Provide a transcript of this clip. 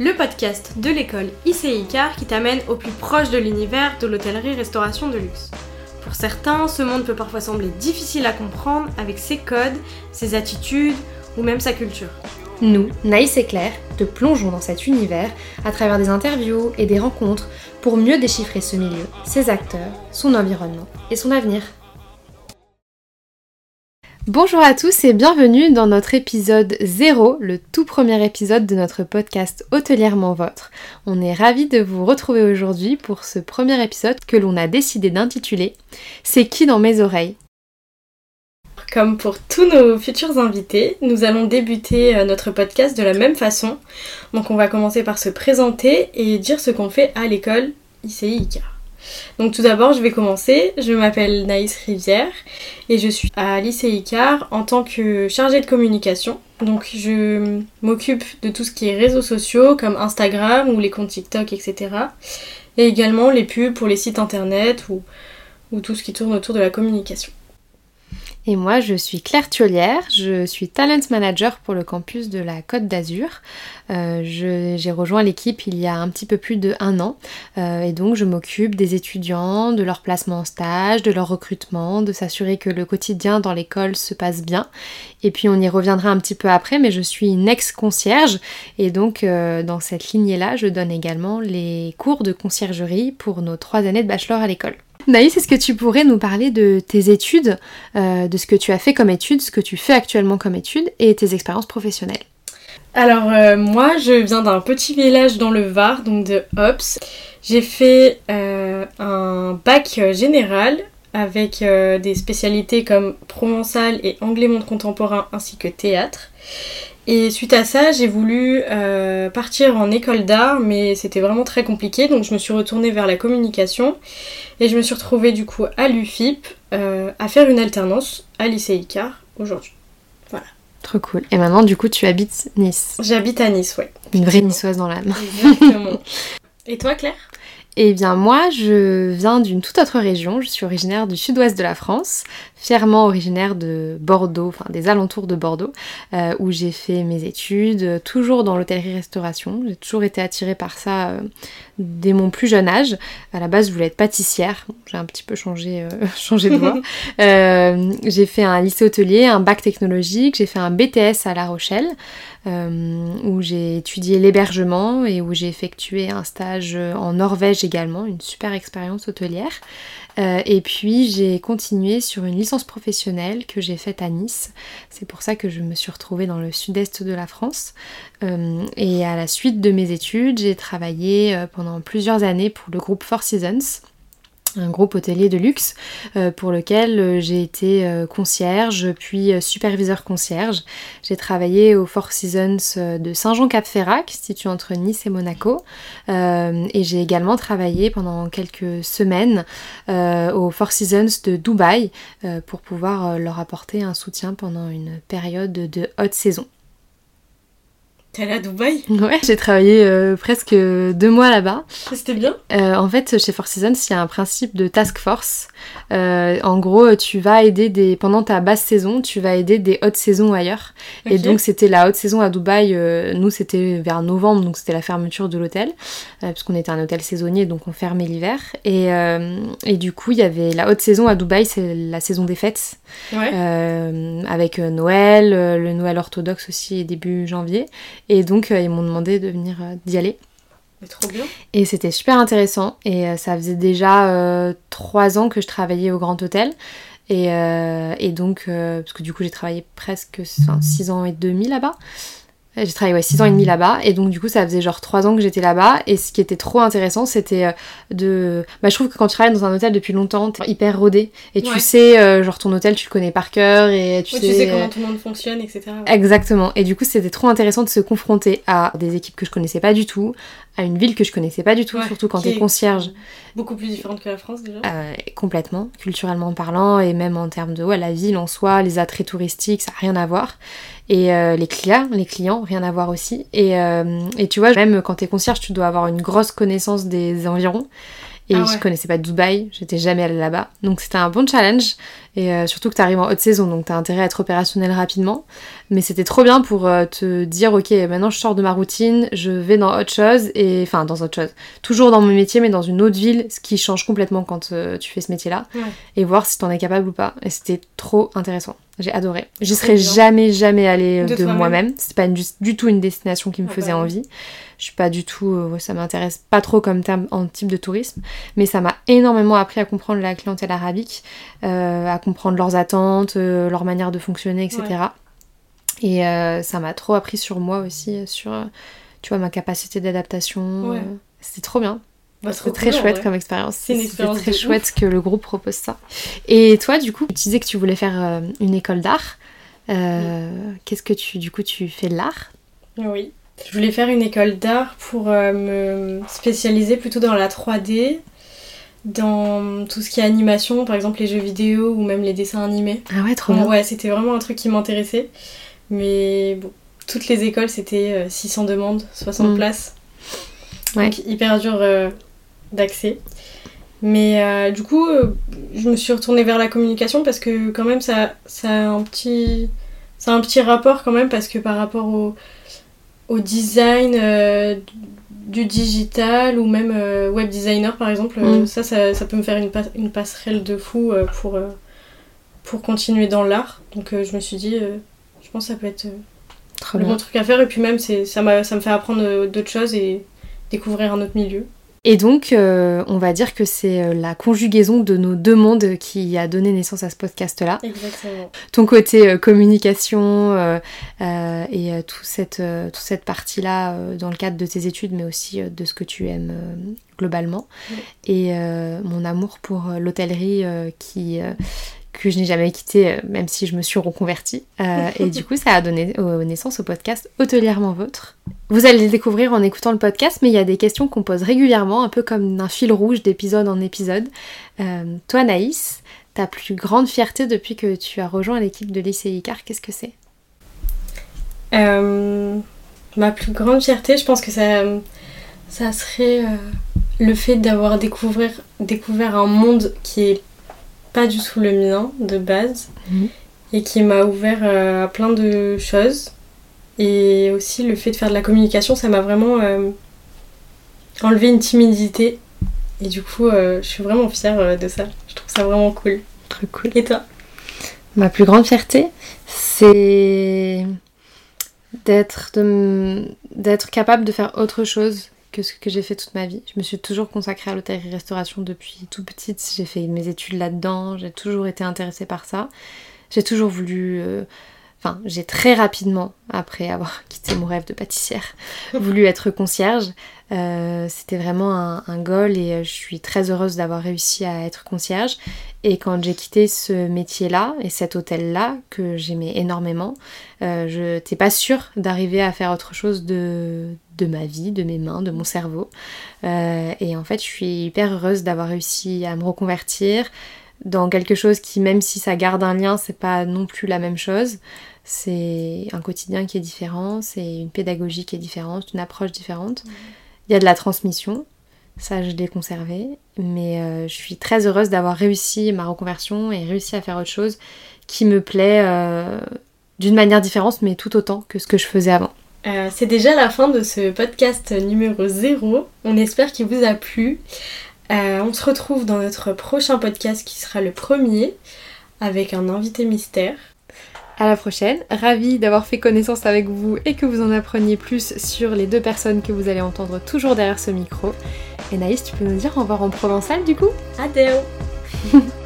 le podcast de l'école ICI Car qui t'amène au plus proche de l'univers de l'hôtellerie-restauration de luxe. Pour certains, ce monde peut parfois sembler difficile à comprendre avec ses codes, ses attitudes ou même sa culture. Nous, Naïs et Claire, te plongeons dans cet univers à travers des interviews et des rencontres pour mieux déchiffrer ce milieu, ses acteurs, son environnement et son avenir. Bonjour à tous et bienvenue dans notre épisode 0, le tout premier épisode de notre podcast Hôtelièrement Votre. On est ravis de vous retrouver aujourd'hui pour ce premier épisode que l'on a décidé d'intituler C'est qui dans mes oreilles? Comme pour tous nos futurs invités, nous allons débuter euh, notre podcast de la même façon. Donc on va commencer par se présenter et dire ce qu'on fait à l'école ICI ICAR. Donc tout d'abord, je vais commencer. Je m'appelle Naïs Rivière et je suis à lycée Icar en tant que chargée de communication. Donc je m'occupe de tout ce qui est réseaux sociaux comme Instagram ou les comptes TikTok, etc. Et également les pubs pour les sites internet ou tout ce qui tourne autour de la communication. Et moi, je suis Claire Thiolière, je suis talent manager pour le campus de la Côte d'Azur. Euh, j'ai rejoint l'équipe il y a un petit peu plus de un an euh, et donc je m'occupe des étudiants, de leur placement en stage, de leur recrutement, de s'assurer que le quotidien dans l'école se passe bien. Et puis on y reviendra un petit peu après, mais je suis une ex-concierge et donc euh, dans cette lignée-là, je donne également les cours de conciergerie pour nos trois années de bachelor à l'école. Naïs, est-ce que tu pourrais nous parler de tes études, euh, de ce que tu as fait comme études, ce que tu fais actuellement comme études et tes expériences professionnelles? Alors euh, moi, je viens d'un petit village dans le Var, donc de Hops. J'ai fait euh, un bac général avec des spécialités comme provençal et anglais monde contemporain ainsi que théâtre. Et suite à ça, j'ai voulu euh, partir en école d'art, mais c'était vraiment très compliqué, donc je me suis retournée vers la communication et je me suis retrouvée du coup à l'UFIP euh, à faire une alternance à lycée Icar aujourd'hui. Voilà. Trop cool. Et maintenant, du coup, tu habites Nice J'habite à Nice, ouais. Une vraie niçoise dans l'âme. Exactement. et toi, Claire? Eh bien moi, je viens d'une toute autre région, je suis originaire du sud-ouest de la France, fièrement originaire de Bordeaux, enfin des alentours de Bordeaux, euh, où j'ai fait mes études, toujours dans l'hôtellerie-restauration. J'ai toujours été attirée par ça euh, dès mon plus jeune âge. À la base, je voulais être pâtissière, j'ai un petit peu changé, euh, changé de voie. j'ai fait un lycée hôtelier, un bac technologique, j'ai fait un BTS à La Rochelle. Où j'ai étudié l'hébergement et où j'ai effectué un stage en Norvège également, une super expérience hôtelière. Euh, et puis j'ai continué sur une licence professionnelle que j'ai faite à Nice. C'est pour ça que je me suis retrouvée dans le sud-est de la France. Euh, et à la suite de mes études, j'ai travaillé euh, pendant plusieurs années pour le groupe Four Seasons un groupe hôtelier de luxe euh, pour lequel euh, j'ai été euh, concierge puis superviseur concierge. J'ai travaillé au Four Seasons de Saint-Jean-Cap-Ferrat situé entre Nice et Monaco et j'ai également travaillé pendant quelques semaines au Four Seasons de Dubaï pour pouvoir leur apporter un soutien pendant une période de haute saison. T'es allée à Dubaï Ouais, j'ai travaillé euh, presque deux mois là-bas. C'était bien euh, En fait, chez Four Seasons, il y a un principe de task force. Euh, en gros, tu vas aider des pendant ta basse saison, tu vas aider des hautes saisons ailleurs. Et donc, c'était la haute saison à Dubaï. nous, c'était vers novembre, donc c'était la fermeture de l'hôtel, puisqu'on était un hôtel saisonnier, donc on fermait l'hiver. Et, et du coup, il y avait la haute saison à Dubaï, c'est la saison des fêtes, ouais. avec Noël, le Noël orthodoxe aussi début janvier. Et donc, euh, ils m'ont demandé de venir euh, d'y aller. Mais trop bien. Et c'était super intéressant. Et euh, ça faisait déjà trois ans que je travaillais au Grand Hôtel. Et, et donc, parce que du coup, j'ai travaillé presque six ans et demi là-bas. J'ai travaillé ouais, 6 ans et demi là-bas. Et donc du coup ça faisait genre 3 ans que j'étais là-bas. Et ce qui était trop intéressant c'était euh, de... Bah je trouve que quand tu travailles dans un hôtel depuis longtemps t'es hyper rodé. Et tu sais euh, genre ton hôtel tu le connais par cœur et tu, sais, tu sais comment euh, tout le monde fonctionne etc. Exactement. Et du coup c'était trop intéressant de se confronter à des équipes que je connaissais pas du tout, à une ville que je connaissais pas du tout, surtout quand t'es concierge. Beaucoup plus différente que la France déjà Complètement, culturellement parlant et même en termes de ouais, la ville en soi, les attraits touristiques, ça n'a rien à voir. Et euh, les clients, les clients, rien à voir aussi. Et, euh, et tu vois, même quand t'es concierge, tu dois avoir une grosse connaissance des environs. Et ah je connaissais pas Dubaï, j'étais jamais allée là-bas. Donc c'était un bon challenge. Et euh, surtout que tu arrives en haute saison, donc tu as intérêt à être opérationnel rapidement. Mais c'était trop bien pour euh, te dire, ok, maintenant je sors de ma routine, je vais dans autre chose, et enfin dans autre chose. Toujours dans mon métier, mais dans une autre ville, ce qui change complètement quand euh, tu fais ce métier-là. Et voir si t'en es capable ou pas. Et c'était trop intéressant. J'ai adoré. J'y serais jamais, jamais allée de, moi-même. C'est pas du, tout une destination qui me faisait bah envie. Je suis pas du tout, euh, ça m'intéresse pas trop comme terme en type de tourisme, mais ça m'a énormément appris à comprendre la clientèle arabique, euh, à comprendre leurs attentes, euh, leur manière de fonctionner, etc. Et ça m'a trop appris sur moi aussi, sur, tu vois, ma capacité d'adaptation. C'était trop bien. Bah, c'est très chouette comme expérience. C'est très chouette que le groupe propose ça. Et toi, du coup, tu disais que tu voulais faire une école d'art. Qu'est-ce que tu, du coup, tu fais de l'art? Oui. Je voulais faire une école d'art pour euh, me spécialiser plutôt dans la 3D, dans tout ce qui est animation, par exemple les jeux vidéo ou même les dessins animés. Ah ouais, trop bien. Ouais, c'était vraiment un truc qui m'intéressait. Mais bon, toutes les écoles, c'était 600 euh, demandes, 60 mm. places. Ouais. Donc hyper dur euh, d'accès. Mais du coup, je me suis retournée vers la communication parce que quand même, ça, ça a un petit... Ça a un petit rapport quand même parce que par rapport au, au design euh, du digital ou même euh, web designer par exemple. Euh, mm. Ça, ça, peut me faire une, une passerelle de fou pour, pour continuer dans l'art. Donc je me suis dit, je pense que ça peut être un bon truc à faire. Et puis même, ça, ça me fait apprendre d'autres choses et découvrir un autre milieu. Et donc, euh, on va dire que c'est euh, la conjugaison de nos deux mondes qui a donné naissance à ce podcast-là. Exactement. Ton côté euh, communication et toute cette, partie-là dans le cadre de tes études, mais aussi de ce que tu aimes globalement. Et mon amour pour l'hôtellerie qui que je n'ai jamais quitté, même si je me suis reconvertie. Euh, et du coup, ça a donné naissance au podcast Hôtelièrement Vôtre. Vous allez le découvrir en écoutant le podcast, mais il y a des questions qu'on pose régulièrement, un peu comme un fil rouge d'épisode en épisode. Euh, toi, Naïs, ta plus grande fierté depuis que tu as rejoint l'équipe de lycée Icar, qu'est-ce que c'est? Ma plus grande fierté, je pense que ça, ça serait le fait d'avoir découvert, découvert un monde qui est pas du tout le mien de base mhm. et qui m'a ouvert euh, à plein de choses. Et aussi le fait de faire de la communication, ça m'a vraiment euh, enlevé une timidité. Et du coup, euh, je suis vraiment fière de ça. Je trouve ça vraiment cool. Très cool. Et toi? Ma plus grande fierté, c'est d'être d'être capable de faire autre chose que ce que j'ai fait toute ma vie. Je me suis toujours consacrée à l'hôtellerie-restauration depuis tout petite. J'ai fait mes études là-dedans, j'ai toujours été intéressée par ça. J'ai toujours voulu... Euh, enfin, j'ai très rapidement, après avoir quitté mon rêve de pâtissière, voulu être concierge. Euh, c'était vraiment un, un, goal et euh, je suis très heureuse d'avoir réussi à être concierge. Et quand j'ai quitté ce métier-là et cet hôtel-là que j'aimais énormément, euh, je n'étais pas sûre d'arriver à faire autre chose de, de ma vie, de mes mains, de mon cerveau. et en fait, je suis hyper heureuse d'avoir réussi à me reconvertir dans quelque chose qui, même si ça garde un lien, c'est pas non plus la même chose. C'est un quotidien qui est différent, c'est une pédagogie qui est différente, une approche différente. Il y a de la transmission, ça je l'ai conservé, mais euh, je suis très heureuse d'avoir réussi ma reconversion et réussi à faire autre chose qui me plaît euh, d'une manière différente, mais tout autant que ce que je faisais avant. Euh, c'est déjà la fin de ce podcast numéro 0. On espère qu'il vous a plu. On se retrouve dans notre prochain podcast qui sera le premier avec un invité mystère. À la prochaine. Ravie d'avoir fait connaissance avec vous et que vous en appreniez plus sur les deux personnes que vous allez entendre toujours derrière ce micro. Et Naïs, tu peux nous dire au revoir en provençal du coup? Adeo